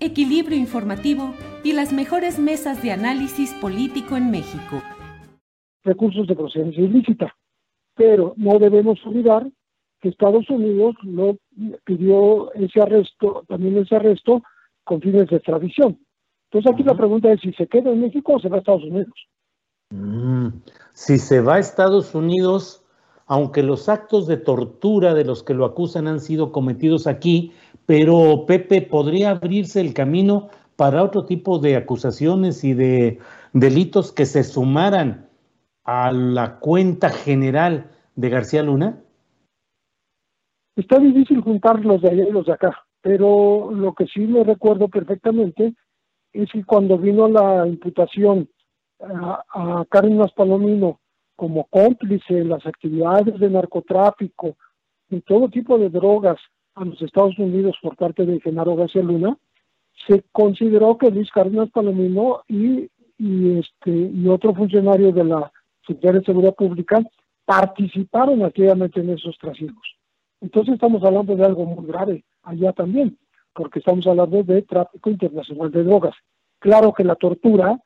equilibrio informativo y las mejores mesas de análisis político en México. Recursos de procedencia ilícita. Pero no debemos olvidar que Estados Unidos no pidió ese arresto, también ese arresto con fines de extradición. Entonces aquí la pregunta es si se queda en México o se va a Estados Unidos. Mm, si se va a Estados Unidos, aunque los actos de tortura de los que lo acusan han sido cometidos aquí, pero Pepe, ¿podría abrirse el camino para otro tipo de acusaciones y de delitos que se sumaran a la cuenta general de García Luna? Está difícil juntar los de allá y los de acá, pero lo que sí me recuerdo perfectamente es que cuando vino la imputación a, a Cárdenas Palomino como cómplice en las actividades de narcotráfico y todo tipo de drogas a los Estados Unidos por parte de Genaro García Luna, se consideró que Luis Cárdenas Palomino y, y, este, y otro funcionario de la Secretaría de Seguridad Pública participaron activamente en esos trasiegos. Entonces estamos hablando de algo muy grave allá también, porque estamos hablando de tráfico internacional de drogas. Claro que la tortura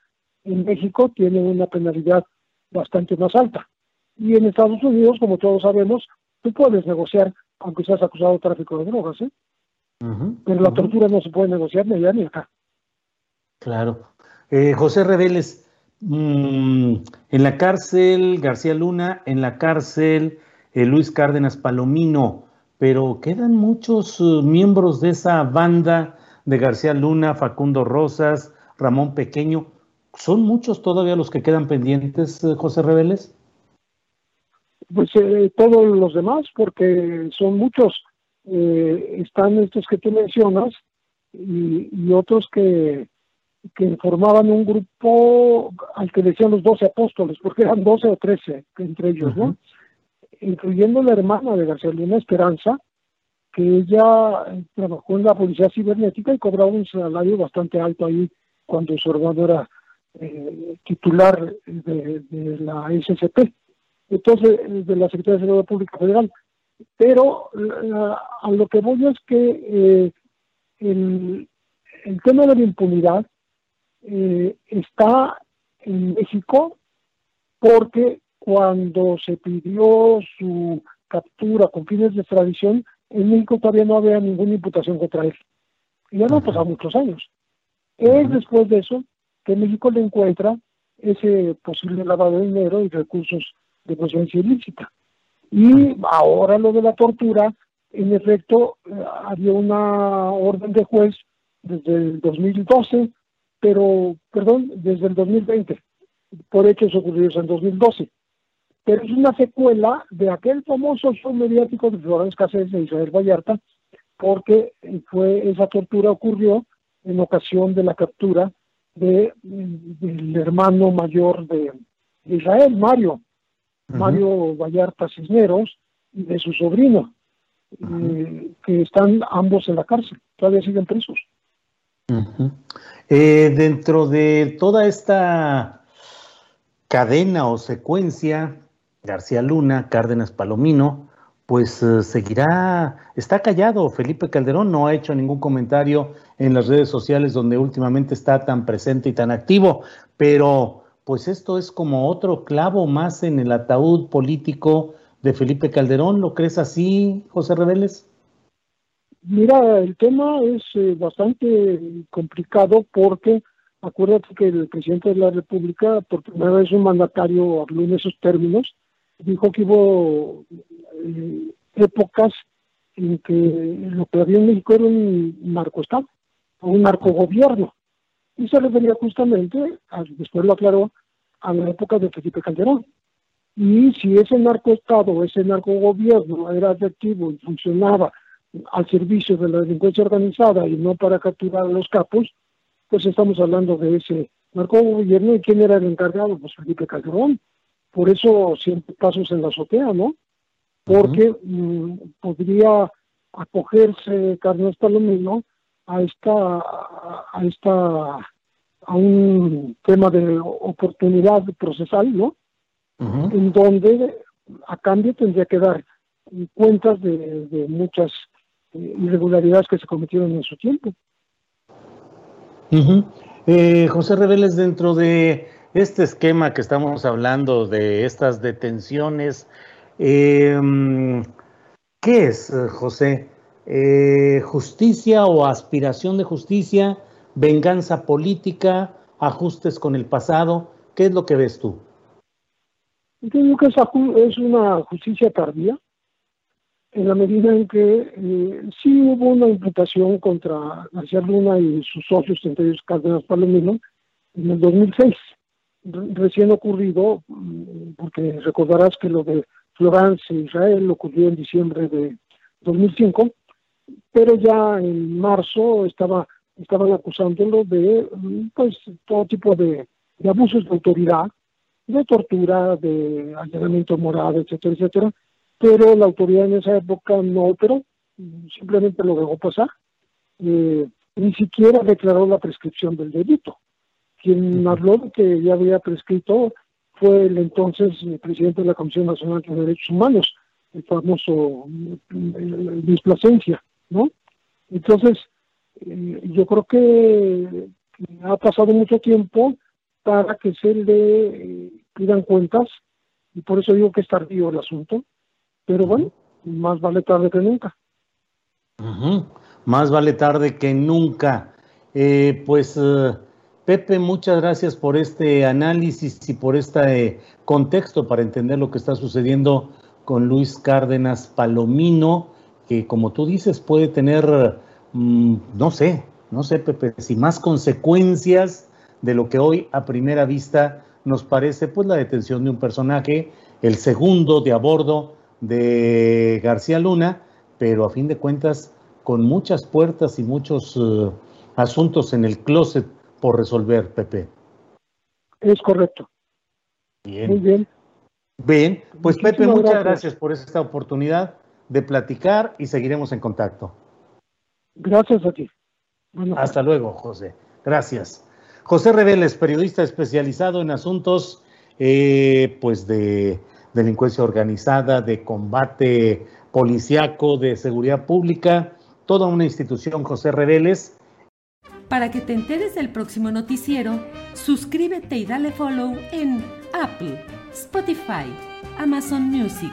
en México tiene una penalidad bastante más alta. Y en Estados Unidos, como todos sabemos, tú puedes negociar, aunque seas acusado de tráfico de drogas, ¿eh? Pero la tortura no se puede negociar ni allá ni acá. Claro. Eh, José Reveles, mmm, en la cárcel García Luna, en la cárcel eh, Luis Cárdenas Palomino, pero quedan muchos uh, miembros de esa banda de García Luna, Facundo Rosas, Ramón Pequeño. ¿Son muchos todavía los que quedan pendientes, José Reveles? Pues eh, todos los demás, porque son muchos. Eh, están estos que tú mencionas y, y otros que, que, formaban un grupo al que decían los doce apóstoles, porque eran doce o trece entre ellos, uh -huh. ¿no? Incluyendo la hermana de García Luna, Esperanza, que ella trabajó en la policía cibernética y cobraba un salario bastante alto ahí cuando su hermano era eh, titular de, de la SCP entonces de la Secretaría de Seguridad Pública Federal. Pero uh, a lo que voy es que eh, el, el, tema de la impunidad eh, está en México porque cuando se pidió su captura con fines de extradición, en México todavía no había ninguna imputación contra él. Y ya no han pasado muchos años. Es después de eso que México le encuentra ese posible lavado de dinero y recursos de procedencia ilícita. Y ahora lo de la tortura, en efecto, eh, había una orden de juez desde el 2012, pero, perdón, desde el 2020, por hechos ocurridos en 2012. Pero es una secuela de aquel famoso show mediático de Florence Cáceres de Israel Vallarta, porque fue esa tortura ocurrió en ocasión de la captura de, del hermano mayor de Israel, Mario, Uh -huh. Mario Vallarta Cisneros y de su sobrino, uh -huh. eh, que están ambos en la cárcel, todavía siguen presos. Uh -huh. eh, dentro de toda esta cadena o secuencia, García Luna, Cárdenas Palomino, pues eh, seguirá, está callado. Felipe Calderón no ha hecho ningún comentario en las redes sociales donde últimamente está tan presente y tan activo, pero pues esto es como otro clavo más en el ataúd político de Felipe Calderón. ¿Lo crees así, José Reveles? Mira, el tema es eh, bastante complicado porque acuérdate que el presidente de la República, por primera vez un mandatario habló en esos términos, dijo que hubo eh, épocas en que lo que había en México era un narcoestado, un narcogobierno. Y se refería justamente, después lo aclaró, a la época de Felipe Calderón. Y si ese narcoestado, ese narcogobierno era efectivo y funcionaba al servicio de la delincuencia organizada y no para capturar a los capos, pues estamos hablando de ese narcogobierno y quién era el encargado, pues Felipe Calderón. Por eso siempre pasos en la azotea, ¿no? Porque mm, podría acogerse Carlos Palomino a esta, a esta, a un tema de oportunidad procesal, ¿no? En donde a cambio tendría que dar cuentas de muchas irregularidades que se cometieron en su tiempo. Eh, José Reveles, dentro de este esquema que estamos hablando de estas detenciones, em, ¿qué es, José? Eh, ¿Justicia o aspiración de justicia? ¿Venganza política? ¿Ajustes con el pasado? ¿Qué es lo que ves tú? Yo creo que es una justicia tardía, en la medida en que eh, sí hubo una imputación contra García Luna y sus socios, entre ellos Cárdenas Palomino, en el 2006, recién ocurrido, mm, porque recordarás que lo de Florence e Israel ocurrió en diciembre de 2005, pero ya en marzo estaba estaban acusándolo de pues todo tipo de, de abusos de autoridad, de tortura, de allanamiento moral, etcétera, etcétera, pero la autoridad en esa época no operó, simplemente lo dejó pasar. Eh, ni siquiera declaró la prescripción del delito. Quien habló de que ya había prescrito fue el entonces presidente de la Comisión Nacional de Derechos Humanos, el famoso Luis Plasencia, ¿no? Entonces, eh, yo creo que ha pasado mucho tiempo para que se le eh, pidan cuentas, y por eso digo que es tardío el asunto, pero bueno, más vale tarde que nunca. Más vale tarde que nunca. Eh, pues Pepe, muchas gracias por este análisis y por este contexto para entender lo que está sucediendo con Luis Cárdenas Palomino, que como tú dices puede tener, mm, no sé, no sé Pepe, si más consecuencias de lo que hoy a primera vista nos parece pues la detención de un personaje, el segundo de a bordo de García Luna, pero a fin de cuentas con muchas puertas y muchos eh, asuntos en el closet por resolver, Pepe. Es correcto. Bien. Muy bien. Bien, pues Pepe, muchas gracias. por esta oportunidad de platicar y seguiremos en contacto. Gracias a ti. Hasta luego, José. Gracias. José Reveles, periodista especializado en asuntos eh, pues de delincuencia organizada, de combate policiaco, de seguridad pública, toda una institución, José Reveles. Para que te enteres del próximo noticiero, suscríbete y dale follow en Apple, Spotify, Amazon Music,